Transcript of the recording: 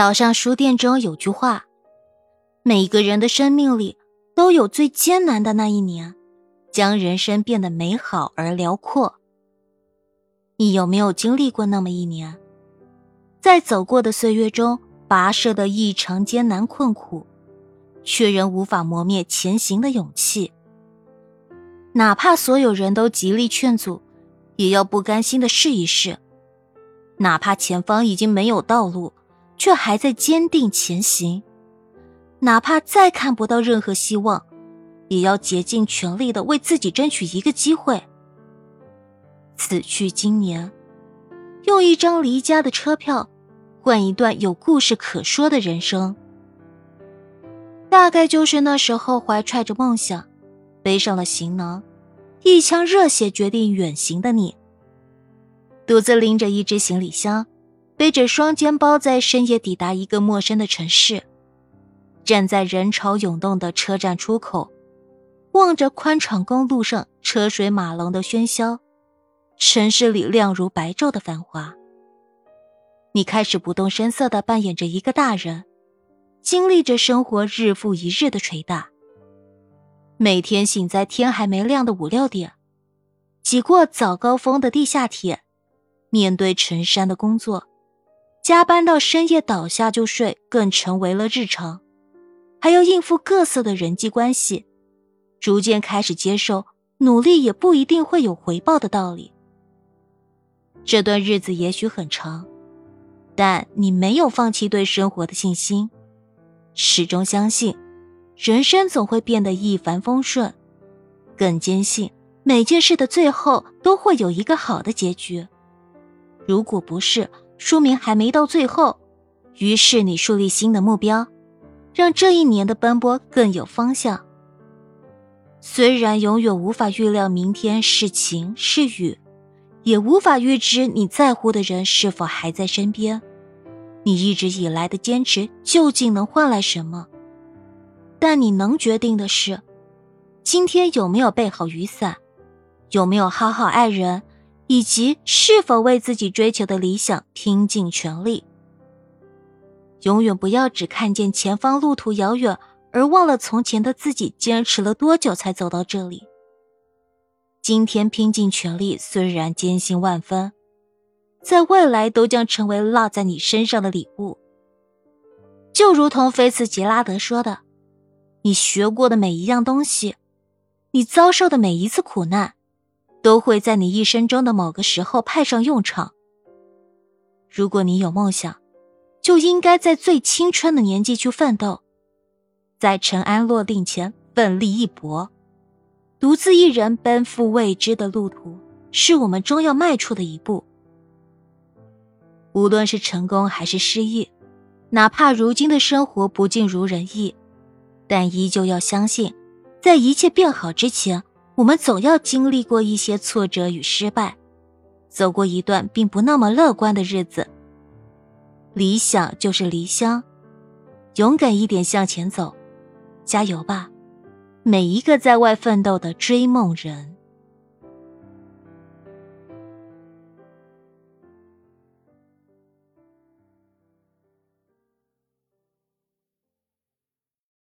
岛上书店中有句话：每个人的生命里都有最艰难的那一年，将人生变得美好而辽阔。你有没有经历过那么一年，在走过的岁月中跋涉的异常艰难困苦，却仍无法磨灭前行的勇气？哪怕所有人都极力劝阻，也要不甘心的试一试。哪怕前方已经没有道路，却还在坚定前行；哪怕再看不到任何希望，也要竭尽全力的为自己争取一个机会。此去经年，用一张离家的车票，换一段有故事可说的人生。大概就是那时候，怀揣着梦想，背上了行囊，一腔热血决定远行的你。独自拎着一只行李箱，背着双肩包，在深夜抵达一个陌生的城市，站在人潮涌动的车站出口，望着宽敞公路上车水马龙的喧嚣，城市里亮如白昼的繁华。你开始不动声色地扮演着一个大人，经历着生活日复一日的捶打。每天醒在天还没亮的五六点，挤过早高峰的地下铁。面对成山的工作，加班到深夜倒下就睡，更成为了日常。还要应付各色的人际关系，逐渐开始接受努力也不一定会有回报的道理。这段日子也许很长，但你没有放弃对生活的信心，始终相信人生总会变得一帆风顺，更坚信每件事的最后都会有一个好的结局。如果不是，说明还没到最后。于是你树立新的目标，让这一年的奔波更有方向。虽然永远无法预料明天是晴是雨，也无法预知你在乎的人是否还在身边，你一直以来的坚持究竟能换来什么？但你能决定的是，今天有没有备好雨伞，有没有好好爱人。以及是否为自己追求的理想拼尽全力。永远不要只看见前方路途遥远，而忘了从前的自己坚持了多久才走到这里。今天拼尽全力，虽然艰辛万分，在未来都将成为落在你身上的礼物。就如同菲茨杰拉德说的：“你学过的每一样东西，你遭受的每一次苦难。”都会在你一生中的某个时候派上用场。如果你有梦想，就应该在最青春的年纪去奋斗，在尘埃落定前奋力一搏。独自一人奔赴未知的路途，是我们终要迈出的一步。无论是成功还是失意，哪怕如今的生活不尽如人意，但依旧要相信，在一切变好之前。我们总要经历过一些挫折与失败，走过一段并不那么乐观的日子。理想就是离乡，勇敢一点向前走，加油吧，每一个在外奋斗的追梦人。